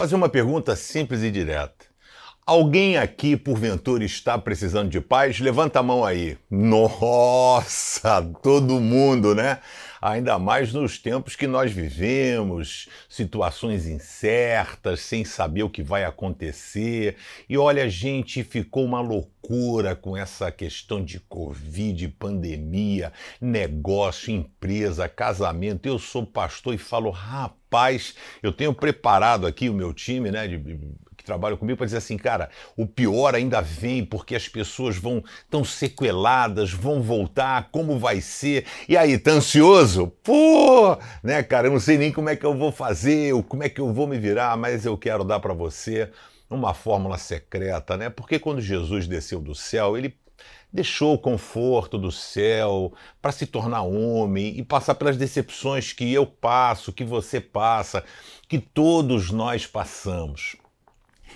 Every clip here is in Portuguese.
fazer uma pergunta simples e direta. Alguém aqui, porventura, está precisando de paz? Levanta a mão aí. Nossa, todo mundo, né? Ainda mais nos tempos que nós vivemos, situações incertas, sem saber o que vai acontecer. E olha, gente, ficou uma loucura com essa questão de Covid, pandemia, negócio, empresa, casamento. Eu sou pastor e falo, rapaz, eu tenho preparado aqui o meu time, né? De, trabalham comigo para dizer assim, cara, o pior ainda vem porque as pessoas vão tão sequeladas, vão voltar, como vai ser? E aí, tá ansioso? Pô, né, cara, eu não sei nem como é que eu vou fazer, como é que eu vou me virar, mas eu quero dar para você uma fórmula secreta, né? Porque quando Jesus desceu do céu, ele deixou o conforto do céu para se tornar homem e passar pelas decepções que eu passo, que você passa, que todos nós passamos.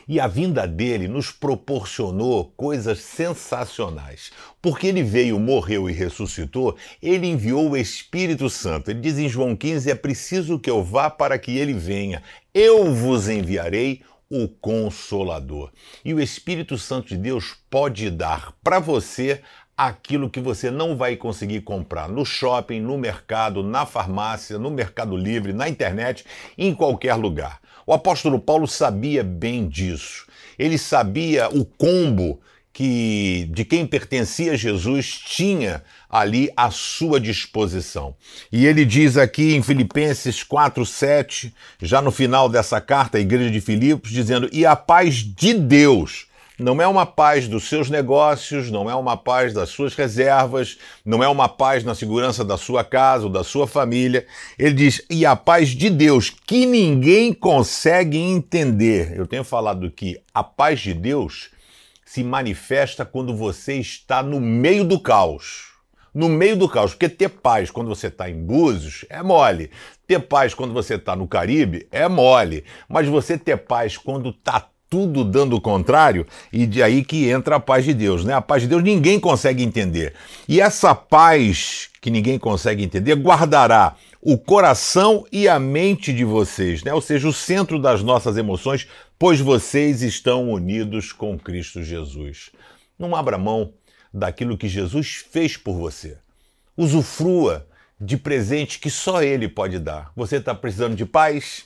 E a vinda dele nos proporcionou coisas sensacionais. Porque ele veio, morreu e ressuscitou, ele enviou o Espírito Santo. Ele diz em João 15: é preciso que eu vá para que ele venha. Eu vos enviarei o Consolador. E o Espírito Santo de Deus pode dar para você aquilo que você não vai conseguir comprar no shopping, no mercado, na farmácia, no Mercado Livre, na internet, em qualquer lugar. O apóstolo Paulo sabia bem disso. Ele sabia o combo que de quem pertencia Jesus tinha ali à sua disposição. E ele diz aqui em Filipenses 4:7, já no final dessa carta à igreja de Filipos, dizendo: "E a paz de Deus, não é uma paz dos seus negócios, não é uma paz das suas reservas, não é uma paz na segurança da sua casa ou da sua família. Ele diz: e a paz de Deus, que ninguém consegue entender. Eu tenho falado que a paz de Deus se manifesta quando você está no meio do caos. No meio do caos, porque ter paz quando você está em Búzios é mole. Ter paz quando você está no Caribe é mole. Mas você ter paz quando está tudo dando o contrário, e de aí que entra a paz de Deus, né? A paz de Deus ninguém consegue entender. E essa paz que ninguém consegue entender guardará o coração e a mente de vocês, né? Ou seja, o centro das nossas emoções, pois vocês estão unidos com Cristo Jesus. Não abra mão daquilo que Jesus fez por você. Usufrua de presente que só Ele pode dar. Você está precisando de paz?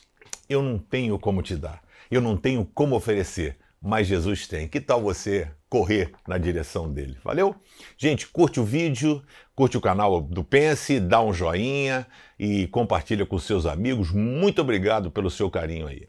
Eu não tenho como te dar eu não tenho como oferecer, mas Jesus tem. Que tal você correr na direção dele? Valeu? Gente, curte o vídeo, curte o canal do Pense, dá um joinha e compartilha com seus amigos. Muito obrigado pelo seu carinho aí.